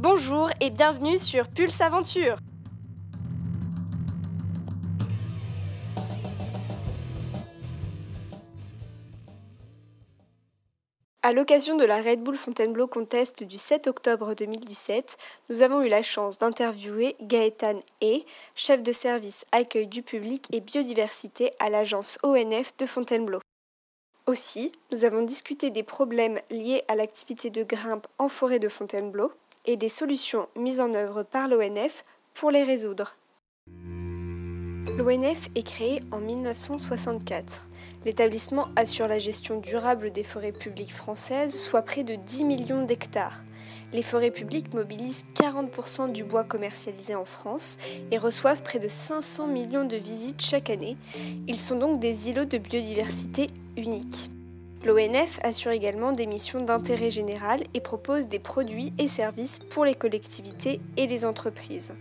Bonjour et bienvenue sur Pulse Aventure. À l'occasion de la Red Bull Fontainebleau Contest du 7 octobre 2017, nous avons eu la chance d'interviewer Gaëtan E, chef de service accueil du public et biodiversité à l'agence ONF de Fontainebleau. Aussi, nous avons discuté des problèmes liés à l'activité de grimpe en forêt de Fontainebleau et des solutions mises en œuvre par l'ONF pour les résoudre. L'ONF est créé en 1964. L'établissement assure la gestion durable des forêts publiques françaises, soit près de 10 millions d'hectares. Les forêts publiques mobilisent 40% du bois commercialisé en France et reçoivent près de 500 millions de visites chaque année. Ils sont donc des îlots de biodiversité uniques. L'ONF assure également des missions d'intérêt général et propose des produits et services pour les collectivités et les entreprises.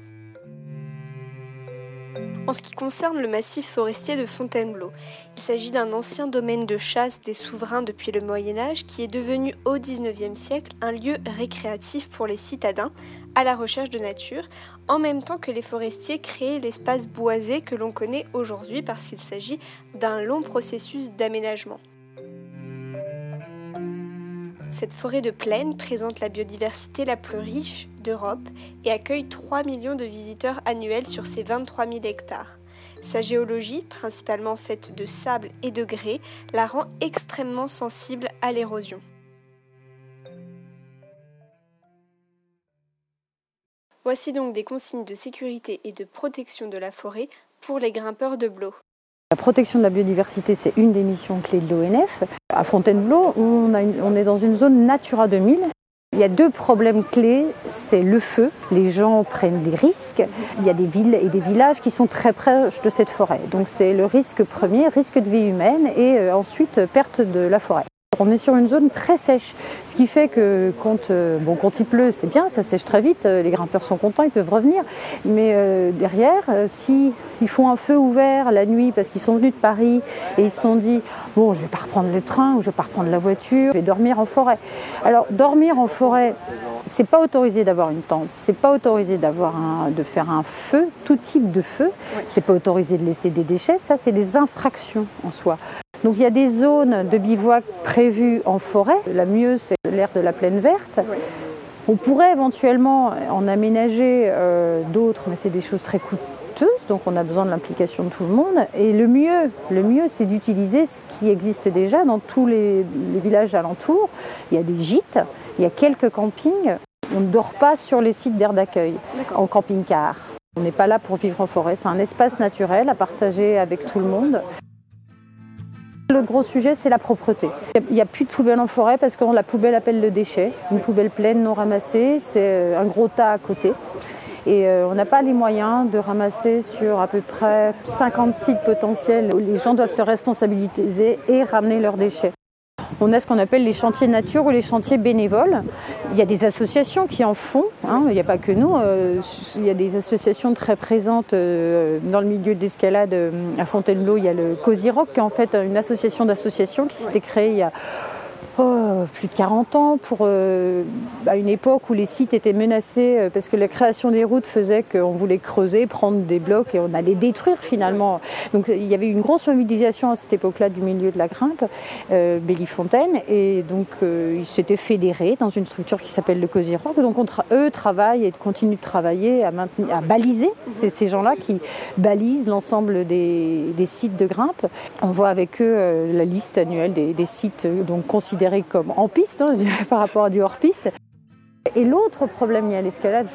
En ce qui concerne le massif forestier de Fontainebleau, il s'agit d'un ancien domaine de chasse des souverains depuis le Moyen Âge qui est devenu au XIXe siècle un lieu récréatif pour les citadins à la recherche de nature, en même temps que les forestiers créaient l'espace boisé que l'on connaît aujourd'hui parce qu'il s'agit d'un long processus d'aménagement. Cette forêt de plaine présente la biodiversité la plus riche d'Europe et accueille 3 millions de visiteurs annuels sur ses 23 000 hectares. Sa géologie, principalement faite de sable et de grès, la rend extrêmement sensible à l'érosion. Voici donc des consignes de sécurité et de protection de la forêt pour les grimpeurs de Blo. La protection de la biodiversité, c'est une des missions clés de l'ONF. À Fontainebleau, on, est dans une zone Natura 2000. Il y a deux problèmes clés, c'est le feu. Les gens prennent des risques. Il y a des villes et des villages qui sont très proches de cette forêt. Donc c'est le risque premier, risque de vie humaine et euh, ensuite perte de la forêt. On est sur une zone très sèche, ce qui fait que quand, euh, bon, quand il pleut, c'est bien, ça sèche très vite, euh, les grimpeurs sont contents, ils peuvent revenir. Mais euh, derrière, si ils font un feu ouvert la nuit parce qu'ils sont venus de Paris et ils se sont dit bon, je vais pas reprendre le train ou je vais pas reprendre la voiture, je vais dormir en forêt. Alors dormir en forêt, c'est pas autorisé d'avoir une tente, c'est pas autorisé d'avoir un, de faire un feu, tout type de feu, c'est pas autorisé de laisser des déchets, ça c'est des infractions en soi. Donc il y a des zones de bivouac prévues en forêt. La mieux, c'est l'air de la plaine verte. On pourrait éventuellement en aménager euh, d'autres, mais c'est des choses très coûteuses, donc on a besoin de l'implication de tout le monde. Et le mieux, le mieux, c'est d'utiliser ce qui existe déjà dans tous les, les villages alentours. Il y a des gîtes, il y a quelques campings. On ne dort pas sur les sites d'air d'accueil en camping-car. On n'est pas là pour vivre en forêt, c'est un espace naturel à partager avec tout le monde. Le gros sujet, c'est la propreté. Il n'y a plus de poubelle en forêt parce que la poubelle appelle le déchet. Une poubelle pleine non ramassée, c'est euh, un gros tas à côté. Et euh, on n'a pas les moyens de ramasser sur à peu près 50 sites potentiels où les gens doivent se responsabiliser et ramener leurs déchets. On a ce qu'on appelle les chantiers nature ou les chantiers bénévoles. Il y a des associations qui en font, hein. il n'y a pas que nous. Euh, il y a des associations très présentes euh, dans le milieu de l'escalade euh, à Fontainebleau. Il y a le Cozy Rock, qui est en fait une association d'associations qui s'était créée il y a Oh, plus de 40 ans, pour, euh, à une époque où les sites étaient menacés euh, parce que la création des routes faisait qu'on voulait creuser, prendre des blocs et on allait détruire finalement. Donc il y avait une grosse mobilisation à cette époque-là du milieu de la grimpe, euh, Bellifontaine, et donc ils s'étaient fédérés dans une structure qui s'appelle le Cozy Rock. Donc eux travaillent et continuent de travailler à, baliser. C'est ces gens-là qui balisent l'ensemble des, des, sites de grimpe. On voit avec eux la liste annuelle des, des sites donc considérés comme en piste, hein, je dirais, par rapport à du hors-piste. Et l'autre problème lié à l'escalade,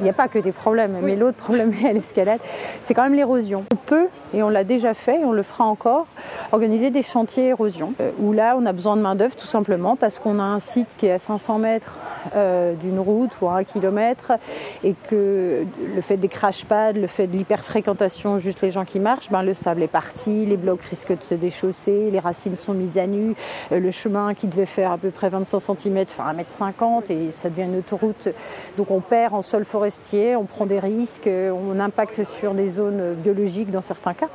il n'y a pas que des problèmes, mais l'autre problème à l'escalade, c'est quand même l'érosion. On peut, et on l'a déjà fait, et on le fera encore, organiser des chantiers érosion, euh, où là on a besoin de main-d'œuvre tout simplement parce qu'on a un site qui est à 500 mètres euh, d'une route ou à un kilomètre, et que le fait des crash pads, le fait de l'hyperfréquentation, juste les gens qui marchent, ben, le sable est parti, les blocs risquent de se déchausser, les racines sont mises à nu, euh, le chemin qui devait faire à peu près 25 cm fait 1m50 et ça devient une autoroute. Donc on perd en sol on prend des risques, on impacte sur des zones biologiques dans certains cas.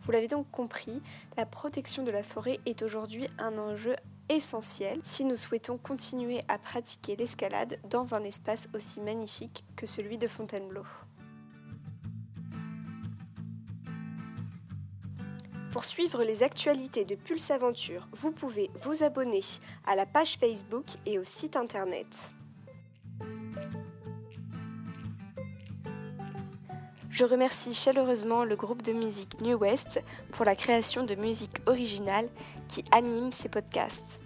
Vous l'avez donc compris, la protection de la forêt est aujourd'hui un enjeu essentiel si nous souhaitons continuer à pratiquer l'escalade dans un espace aussi magnifique que celui de Fontainebleau. Pour suivre les actualités de Pulse Aventure, vous pouvez vous abonner à la page Facebook et au site internet. Je remercie chaleureusement le groupe de musique New West pour la création de musique originale qui anime ces podcasts.